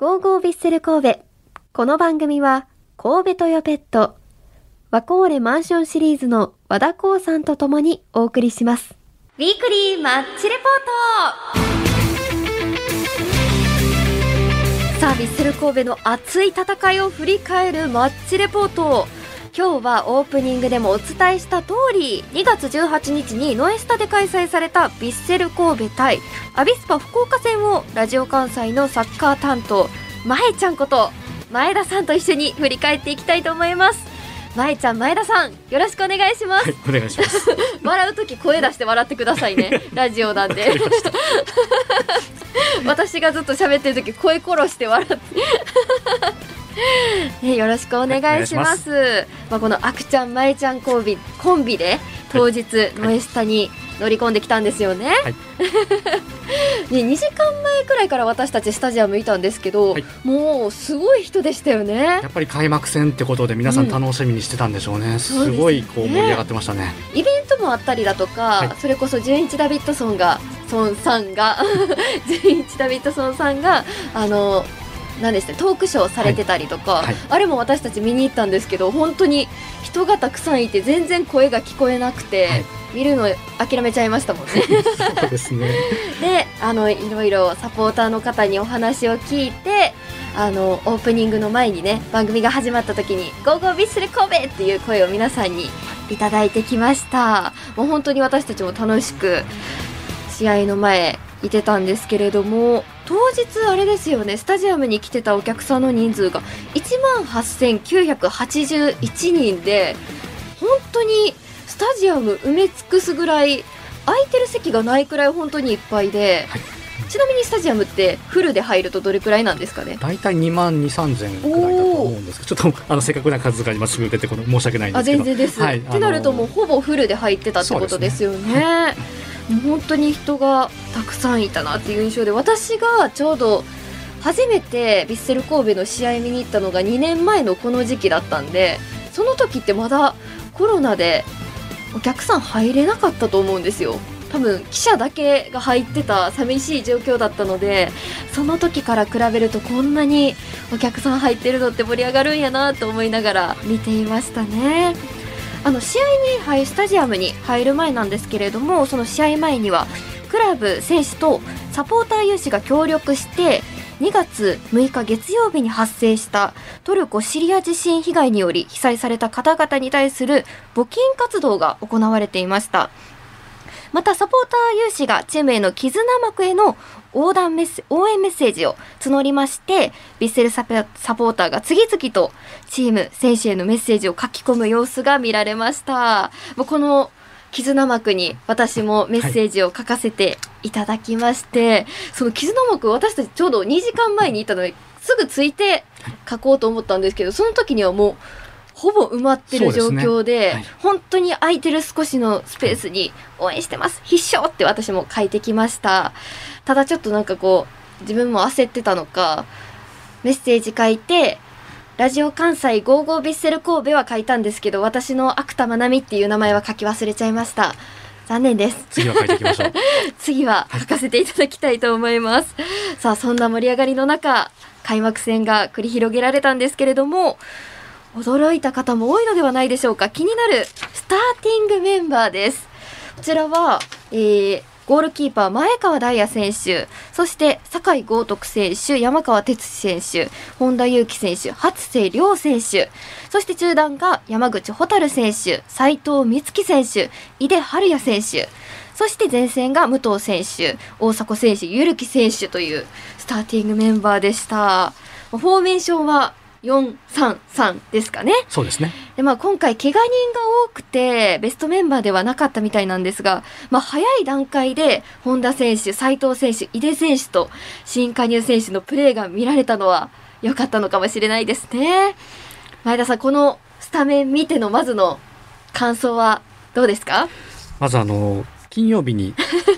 ゴーゴービッセル神戸。この番組は、神戸トヨペット、ワコーレマンションシリーズの和田光さんと共にお送りします。ウィークリーマッチレポートさあ、ビッセル神戸の熱い戦いを振り返るマッチレポート。今日はオープニングでもお伝えした通り2月18日にノエスタで開催されたヴィッセル神戸対アビスパ福岡戦をラジオ関西のサッカー担当まえちゃんこと前田さんと一緒に振り返っていきたいと思います。まえちゃん前田さんよろしくお願いします、はい、お願いします。笑う時声出して笑ってくださいね ラジオなんで。私がずっと喋ってる時声殺して笑って ね、よろしくお願いします。はいまあこのあくちゃんまえちゃんコンビコンビで当日ノエスタに乗り込んできたんですよね。はい ね2時間前くらいから私たちスタジアムいたんですけど、はいもうすごい人でしたよねや。っぱり開幕戦ってことで皆さん楽しみにしてたんでしょうね。そうですごいこう盛り上がってましたね。イベントもあったりだとか、はいそれこそ純一ダビッドソンがソンさんが 純一ダビッドソンさんがあの何でした？トークショーされてたりとか、はいはいあれも私たち見に行ったんですけど本当に人がたくさんいて全然声が聞こえなくて、はい見るの諦めちゃいましたもんね。そうですね。であのいろいろサポーターの方にお話を聞いてあのオープニングの前にね番組が始まった時に「ゴーゴービッスル神戸!」っていう声を皆さんにいただいてきましたもう本当に私たちも楽しく試合の前いてたんですけれども当日あれですよねスタジアムに来てたお客さんの人数が1万8981人で本当にスタジアム埋め尽くすぐらい空いてる席がないくらい本当にいっぱいで、はい。ちなみにスタジアムってフルで入るとどれくらいなんですかね？大体2万2、3千ぐらいだと思うんですけど、ちょっとあの正確な数が今すぐ出てこない申し訳ないんであすけど。全然です、はい。ってなるともうほぼフルで入ってたってことですよね本当に人がたくさんいたなっていう印象で私がちょうど初めてヴィッセル神戸の試合見に行ったのが2年前のこの時期だったんでその時ってまだコロナでお客さん入れなかったと思うんですよ。多分記者だけが入ってた寂しい状況だったのでその時から比べるとこんなにお客さん入ってるのって盛り上がるんやなと思いながら見ていましたね。あの試合に入スタジアムに入る前なんですけれどもその試合前にはクラブ選手とサポーター有志が協力して2月6日月曜日に発生したトルコ・シリア地震被害により被災された方々に対する募金活動が行われていました。またサポーター有志がチームへの絆幕への横断メッセ応援メッセージを募りましてヴィッセルササポーターが次々とチーム選手へのメッセージを書き込む様子が見られました。もうこの絆幕に私もメッセージを書かせていただきまして、その絆幕私たちちょうど2時間前に行ったのですぐついて書こうと思ったんですけどその時にはもうほぼ埋まってる状そうですね。況ではい。本当に空いてる少しのスペースに応援してます。必勝って私も書いてきました。ただちょっとなんかこう自分も焦ってたのかメッセージ書いてラジオ関西55ヴィッセル神戸は書いたんですけど私の芥田真奈美っていう名前は書き忘れちゃいました。残念です。次は書いていきましょう。次は書かせていただきたいと思います。さあ、そんな盛り上がりの中、開幕戦が繰り広げられたんですけれども、驚いた方も多いのではないでしょうか。気になるスターティングメンバーです。こちらは、えーゴールキーパー前川大也選手、そして酒井豪徳選手、山川哲司選手、本田裕樹選手、初瀬亮選手、そして中段が山口蛍選手、斉藤美月選手、井出春也選手、そして前線が武藤選手、大迫選手、ゆるき選手というスターティングメンバーでした。フォーメーションは4-3-3ですかね。そうですね。でまあ、今回、怪我人が多くて、ベストメンバーではなかったみたいなんですが、まあ、早い段階で、本田選手、斉藤選手、井出選手と、新加入選手のプレーが見られたのは、良かったのかもしれないですね。前田さん、このスタメン見てのまずの感想はどうですか？まずあの金曜日に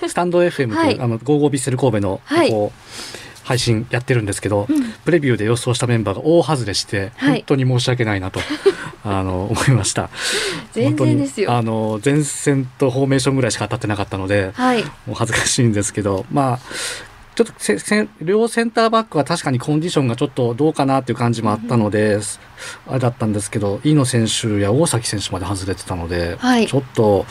スタンド FM という、はいあのゴーゴービッセル神戸の、はいこう配信やってるんですけど、うんプレビューで予想したメンバーが大外れして、はい本当に申し訳ないなと あの思いました。全然ですよ。あの前線とフォーメーションぐらいしか当たってなかったので、はい。もう恥ずかしいんですけど、まあちょっとせせ両センターバックは確かにコンディションがちょっとどうかなっていう感じもあったので、あれだったんですけど飯野選手や大崎選手まで外れてたので、はいちょっと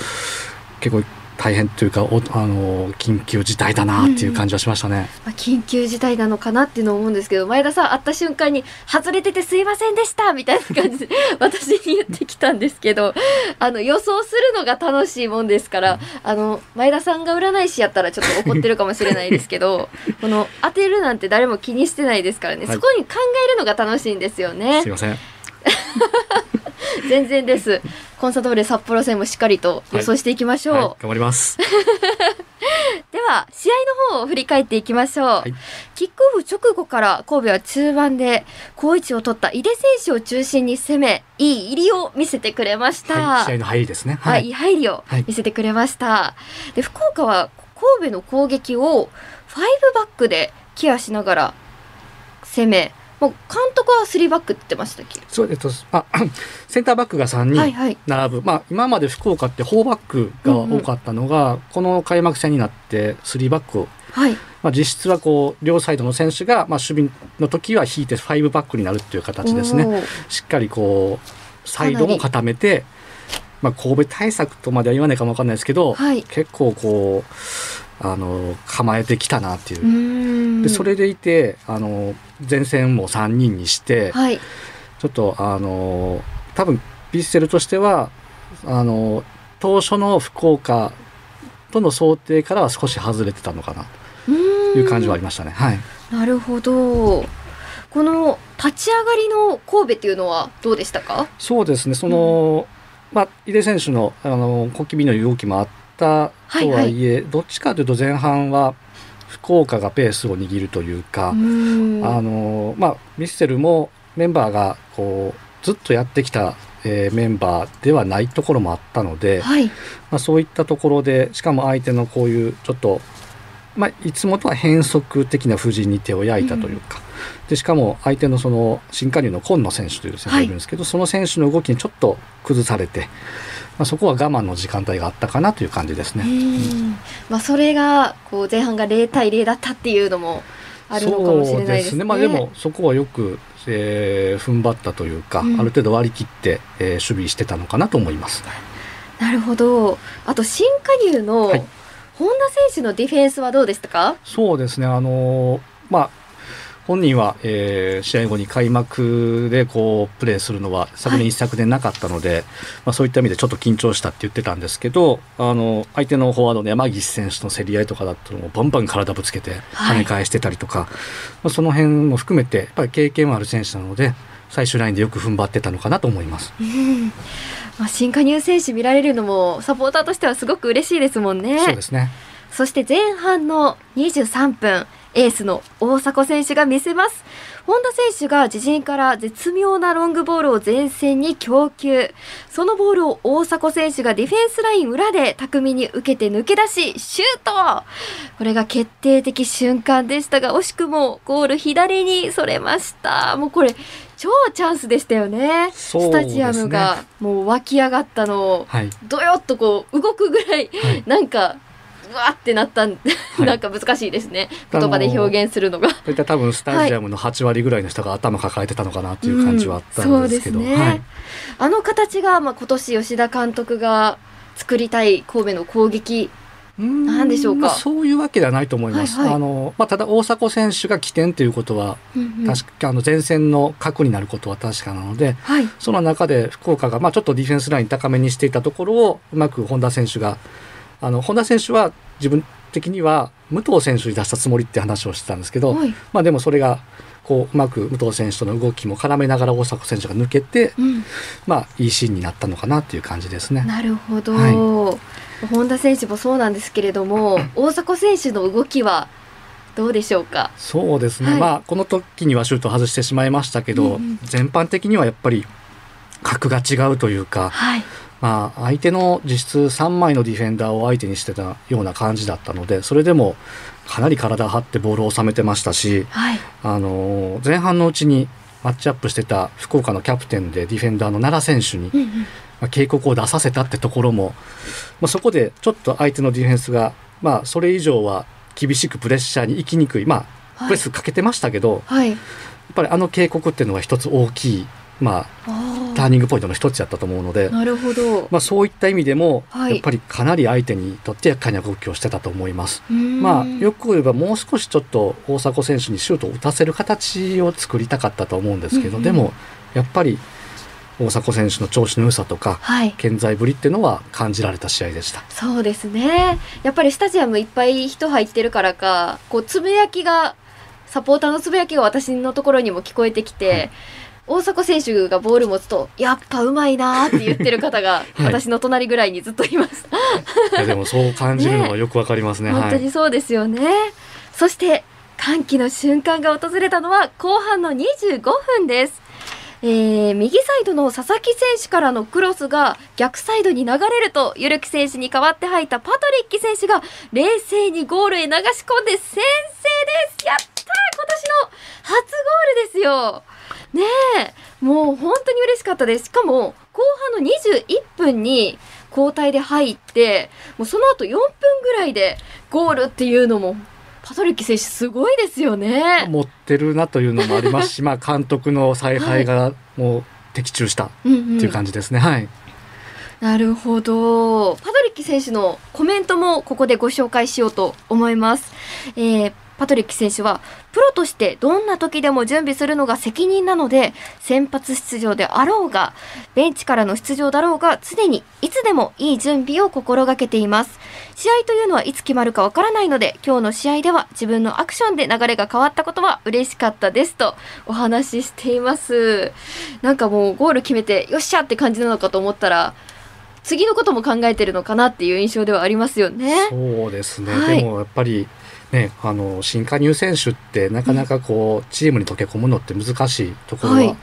結構大変というかおあの緊急事態だなっていう感じはしましたね。まあ、緊急事態なのかなっていうのを思うんですけど前田さん会った瞬間に「外れててすいませんでした」みたいな感じで 私に言ってきたんですけどあの予想するのが楽しいもんですからあの前田さんが占い師やったらちょっと怒ってるかもしれないですけど この当てるなんて誰も気にしてないですからね、はい。そこに考えるのが楽しいんですよね。すいません。全然です。コンサドーレ札幌戦もしっかりと予想していきましょう、はい、頑張ります。では試合の方を振り返っていきましょう、い。キックオフ直後から神戸は中盤で好位置を取った井出選手を中心に攻めいい入りを見せてくれました、はい、試合の入りですね。はい、い。い入りをはい。見せてくれました、で福岡は神戸の攻撃を5バックでケアしながら攻めもう監督は3バックって言ってましたっけ？そうえっとあ センターバックが3人はいはい。並ぶ、まあ今まで福岡って4バックが多かったのが、この開幕戦になって3バックを、はい。まあ、実質はこう両サイドの選手が、まあ、守備の時は引いて5バックになるっていう形ですね。しっかりこうサイドも固めて、まあ、神戸対策とまでは言わないかもわかんないですけど、はい。結構こうあの構えてきたなっていう。でそれでいてあの前線も3人にして、はい。ちょっとあの多分ヴィッセルとしてはあの当初の福岡との想定からは少し外れてたのかな。という感じはありましたね。はい、なるほど。この立ち上がりの神戸っていうのはどうでしたか？そうですね。その、まあ、井出選手のあの小気味の動きもあったとはいえ、どっちかというと前半は福岡がペースを握るというか、あのまあ、ミッセルもメンバーがこうずっとやってきた、えーメンバーではないところもあったので、はい。まあ、そういったところでしかも相手のこういうちょっと、まあ、いつもとは変則的な布陣に手を焼いたというか、でしかも相手のその新加入の今野選手という選手がいるんですけど、その選手の動きにちょっと崩されて、まあ、そこは我慢の時間帯があったかなという感じですうね。まあそれがこう前半が0対0だったっていうのもあるのかもしれないですね。まあ、でもそこはよく、えー踏ん張ったというか、うんある程度割り切って、えー守備してたのかなと思います。なるほど。あと新加入のはい本田選手のディフェンスはどうでしたか？そうですね、あのーまあ、本人は、えー試合後に開幕でこうプレーするのは昨年一昨年なかったので、まあ、そういった意味でちょっと緊張したって言ってたんですけどあの相手のフォワードの山岸選手との競り合いとかだともうバンバン体ぶつけてはい。跳ね返してたりとか、まあ、その辺も含めてやっぱり経験もある選手なので最終ラインでよく踏ん張ってたのかなと思います。うん。まあ新加入選手見られるのもサポーターとしてはすごく嬉しいですもんね。そうですね。そして前半の23分、エースの大迫選手が見せます。本田選手が自陣から絶妙なロングボールを前線に供給。そのボールを大迫選手がディフェンスライン裏で巧みに受けて抜け出し、シュートこれが決定的瞬間でしたが、惜しくもゴール左にそれました。もうこれ、超チャンスでしたよね。ねスタジアムがもう湧き上がったのを、はい、どよっとこう動くぐらいはいなんかうわーってなったん、い。なんか難しいですね。言葉で表現するのが。そういった多分スタジアムの8割ぐらいの人が頭抱えてたのかなっていう感じはあったんですけど、うんね。はい、あの形が、まあ、今年吉田監督が作りたい神戸の攻撃ななんでしょうか？そういうわけではないと思います。はいはい。あのまあ、ただ大迫選手が起点ということは、確かあの前線の核になることは確かなのではい。その中で福岡が、まあ、ちょっとディフェンスライン高めにしていたところをうまく本田選手があの本田選手は自分的には武藤選手に出したつもりって話をしてたんですけど、はい。まあ、でもそれがこううまく武藤選手との動きも絡めながら大迫選手が抜けて、うん、まあ、いいシーンになったのかなっていう感じですね。なるほど、は本田選手もそうなんですけれども大迫選手の動きはどうでしょうか？そうですね、はい。まあこの時にはシュート外してしまいましたけど、うんうん。全般的にはやっぱり格が違うというか、はいまあ、相手の実質3枚のディフェンダーを相手にしてたような感じだったのでそれでもかなり体張ってボールを収めてましたし、はい。あのー前半のうちにマッチアップしてた福岡のキャプテンでディフェンダーの奈良選手に、まあ、警告を出させたってところも、まあ、そこでちょっと相手のディフェンスが、まあ、それ以上は厳しくプレッシャーに行きにくいまあプレスかけてましたけど、はい、やっぱりあの警告っていうのは一つ大きい、まあ、ターニングポイントの一つやったと思うのでなるほど、まあ、そういった意味でも、はい、やっぱりかなり相手にとって厄介な動きをしてたと思います。まあ、よく言えばもう少しちょっと大迫選手にシュートを打たせる形を作りたかったと思うんですけど、うんうん、でもやっぱり大迫選手の調子の良さとか、はい、健在ぶりっていうのは感じられた試合でした。そうですね。やっぱりスタジアムいっぱい人入ってるからかこうつぶやきがサポーターのつぶやきが私のところにも聞こえてきて、はい大迫選手がボール持つとやっぱうまいなって言ってる方が 私の隣ぐらいにずっといます、い、やでもそう感じるのはよくわかりますね、ね、本当にそうですよね、そして歓喜の瞬間が訪れたのは後半の25分です。えー、右サイドの佐々木選手からのクロスが逆サイドに流れると、ゆるき選手に代わって入ったパトリッキ選手が冷静にゴールへ流し込んで先制です。やったー今年の初ゴールですよねえ、もう本当に嬉しかったです。しかも、後半の21分に交代で入って、もうその後4分ぐらいでゴールっていうのもパトリック選手すごいですよね。持ってるなというのもありますし、まあ監督の采配がもう的中したっていう感じですね。はい。なるほど。パトリック選手のコメントもここでご紹介しようと思います。えー、パトリック選手は、プロとしてどんな時でも準備するのが責任なので、先発出場であろうが、ベンチからの出場だろうが、常にいつでもいい準備を心がけています。試合というのはいつ決まるかわからないので、今日の試合では自分のアクションで流れが変わったことは嬉しかったですとお話ししています。なんかもうゴール決めて、よっしゃって感じなのかと思ったら、次のことも考えてるのかなっていう印象ではありますよね。そうですね。はい、でもやっぱりね、あの新加入選手ってなかなかこうチームに溶け込むのって難しいところは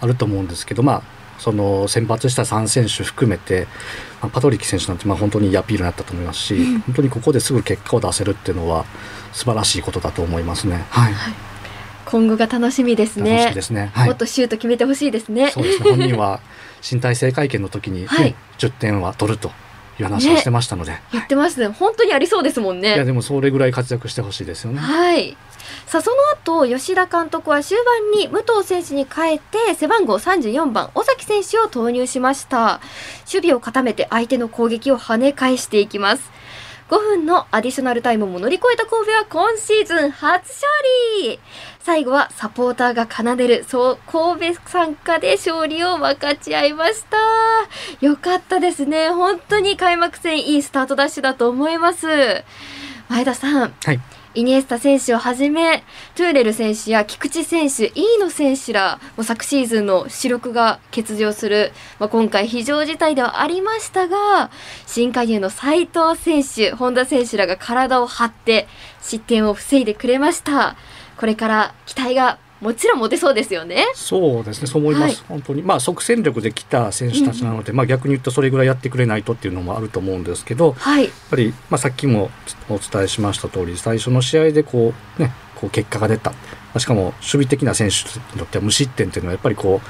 あると思うんですけど、はい、まあその先発した3選手含めて、まあ、パトリック選手なんてまあ本当にいいアピールになったと思いますし、うん、本当にここですぐ結果を出せるっていうのは素晴らしいことだと思いますね。はい、はい、今後が楽しみですね。ですね、はい、もっとシュート決めてほしいですね。そうですね。本人は身体性会見の時に、ね、はい、10点は取るという話をしてましたので、ね、言ってますね。本当にありそうですもんね。いやでもそれぐらい活躍してほしいですよね。はい。さあその後吉田監督は終盤に武藤選手に変えて背番号34番尾崎選手を投入しました。守備を固めて相手の攻撃を跳ね返していきます5分のアディショナルタイムも乗り越えた神戸は今シーズン初勝利最後はサポーターが奏でる、そう、神戸参加で勝利を分かち合いました。よかったですね。本当に開幕戦いいスタートダッシュだと思います。前田さん。はい。イニエスタ選手をはじめ、トゥーレル選手や菊池選手、飯野選手ら、も昨シーズンの主力が欠場する、まあ、今回非常事態ではありましたが、新加入の斉藤選手、本田選手らが体を張って失点を防いでくれました。これから期待がもちろん持てそうですよね。そうですね、そう思います。はい、本当に、まあ、即戦力で来た選手たちなので、うん、まあ、逆に言うと、それぐらいやってくれないとっていうのもあると思うんですけど。はい、やっぱり、まあ、さっきもお伝えしました通り、最初の試合で、こう、ね、こう結果が出た。しかも、守備的な選手にとっては無失点っていうのは、やっぱりこう。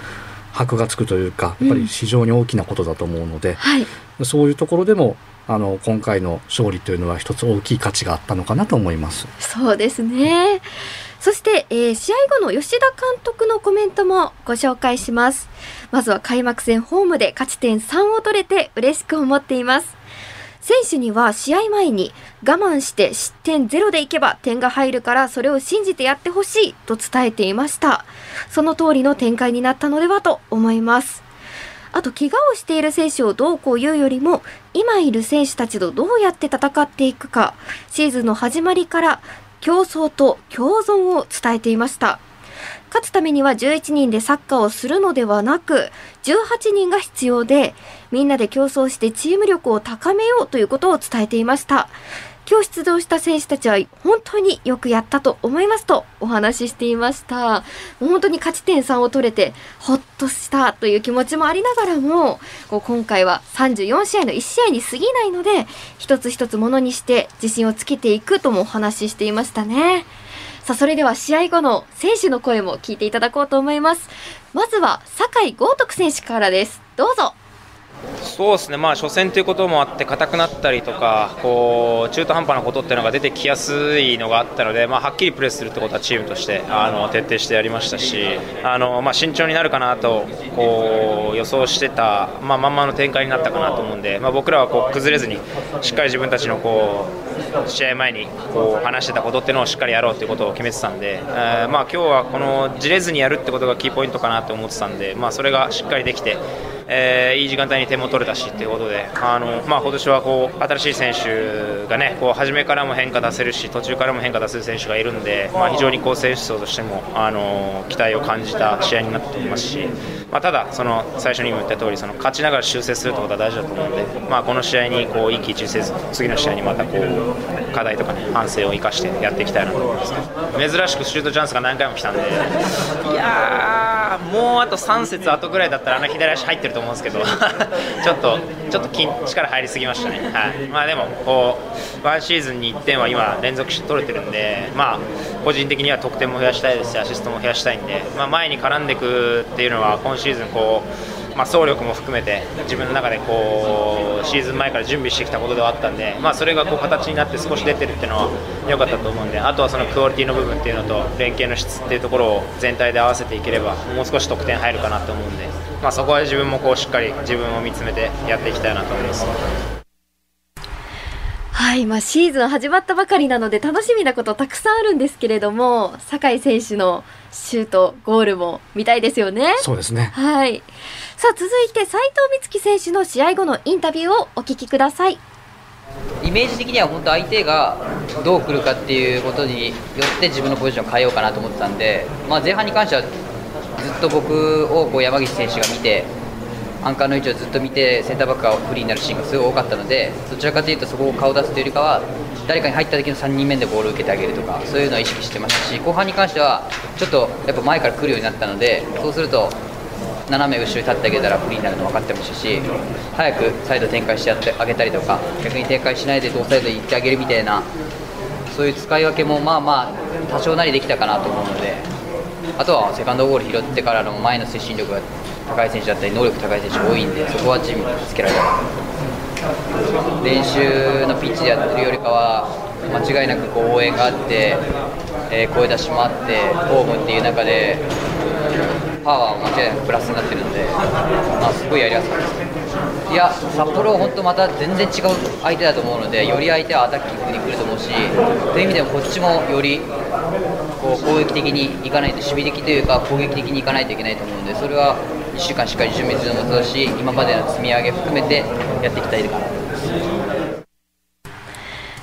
箔がつくというか、やっぱり非常に大きなことだと思うので、うんはい、そういうところでも。あの今回の勝利というのは一つ大きい価値があったのかなと思います。そうですね。そして、えー、試合後の吉田監督のコメントもご紹介します。まずは開幕戦ホームで勝ち点3を取れて嬉しく思っています。選手には試合前に我慢して失点ゼロでいけば点が入るからそれを信じてやってほしいと伝えていました。その通りの展開になったのではと思います。あと怪我をしている選手をどうこう言うよりも今いる選手たちとどうやって戦っていくかシーズンの始まりから競争と共存を伝えていました。勝つためには11人でサッカーをするのではなく、18人が必要で、みんなで競争してチーム力を高めようということを伝えていました。今日出場した選手たちは本当によくやったと思いますとお話ししていました。本当に勝ち点3を取れてほっとしたという気持ちもありながらも、今回は34試合の1試合に過ぎないので、一つ一つものにして自信をつけていくともお話ししていましたね。さあ、それでは試合後の選手の声も聞いていただこうと思います。まずは、酒井豪徳選手からです。どうぞ。そうですね、まあ、初戦ということもあって硬くなったりとかこう中途半端なことっていうのが出てきやすいのがあったので、まあ、はっきりプレスするってことはチームとしてあの徹底してやりましたしあの、まあ、慎重になるかなとこう予想してた、まあ、まんまの展開になったかなと思うんで、まあ、僕らはこう崩れずにしっかり自分たちのこう試合前にこう話してたことっていうのをしっかりやろうということを決めてたんで、えー、まあ、今日はこのじれずにやるってことがキーポイントかなと思ってたんで、まあ、それがしっかりできて。えー、いい時間帯に点も取れたしということで、あのまあ、今年はこう新しい選手がねこう初めからも変化出せるし途中からも変化出せる選手がいるんで、まあ、非常にこう選手層としてもあの期待を感じた試合になっていますし、まあ、ただ、その最初にも言った通りそり勝ちながら修正するということは大事だと思うので、まあ、この試合にこう一喜一憂せず次の試合にまたこう課題とか、ね、反省を生かしてやっていきたいなと思います珍しくシュートチャンスが何回も来たんでいやもうあと3節後ぐらいだったらあの左足入ってると思うんですけど。ちょっとちょっと筋力入りすぎましたね、はい。まあ、でもこうワンシーズンに1点は今連続して取れてるんで、まあ、個人的には得点も増やしたいですしアシストも増やしたいんで、まあ、前に絡んでいくっていうのは今シーズンこう、まあ、走力も含めて自分の中でこうシーズン前から準備してきたことではあったんで、まあ、それがこう形になって少し出てるっていうのは良かったと思うんであとはそのクオリティの部分っていうのと連携の質っていうところを全体で合わせていければもう少し得点入るかなと思うんで、まあ、そこは自分もこうしっかり自分を見つめてやっていきたいなと思います。はい、まあ、シーズン始まったばかりなので楽しみなことたくさんあるんですけれども酒井選手のシュートゴールも見たいですよね。そうですねはいさあ続いて斉藤美月選手の試合後のインタビューをお聞きください。イメージ的には本当相手がどう来るかっていうことによって自分のポジションを変えようかなと思ってたんで、まあ、前半に関してはずっと僕をこう山岸選手が見てアンカーの位置をずっと見てセンターバックがフリーになるシーンがすごい多かったのでどちらかというとそこを顔を出すというよりかは誰かに入った時の3人目でボールを受けてあげるとかそういうのを意識してましたし後半に関してはちょっとやっぱ前から来るようになったのでそうすると斜め後ろに立ってあげたらフリーになるの分かってましたし早くサイド展開してやってあげたりとか逆に展開しないで同サイドに行ってあげるみたいなそういう使い分けもまあまあ多少なりできたかなと思うのであとはセカンドゴール拾ってからの前の推進力が高い選手だったり能力高い選手多いんでそこはチームにつけられた練習のピッチでやってるよりかは間違いなくこう応援があって、えー、声出しもあってホームっていう中でパワーは間違いなくプラスになってるので、まあ、すごいやりやすかったですいや札幌は本当また全然違う相手だと思うのでより相手はアタッキングに来ると思うしという意味でもこっちもよりこう攻撃的にいかないと守備的というか攻撃的にいかないといけないと思うのでそれは1週間しっかり準備するのもそうだし今までの積み上げ含めてやっていきたいかなと思います。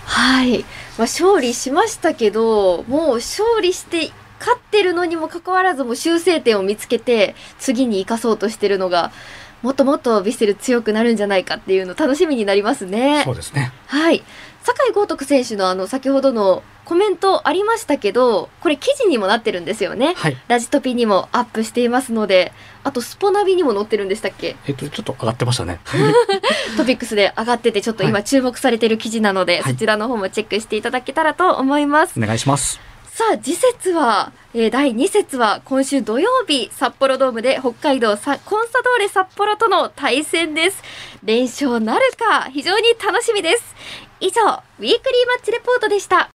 はい、まあ、勝利しましたけどもう勝利して勝ってるのにもかかわらずも修正点を見つけて次に生かそうとしてるのがもっともっとヴィッセル強くなるんじゃないかっていうの楽しみになりますね。そうですねはい酒井豪徳選手のあの先ほどのコメントありましたけどこれ記事にもなってるんですよね、はい、ラジトピにもアップしていますのであとスポナビにも載ってるんでしたっけ？えっとちょっと上がってましたね。トピックスで上がっててちょっと今注目されてる記事なので、はい、そちらの方もチェックしていただけたらと思います。お願いします。さあ次節は、えー、第2節は今週土曜日札幌ドームで北海道コンサドーレ札幌との対戦です。連勝なるか非常に楽しみです。以上ウィークリーマッチレポートでした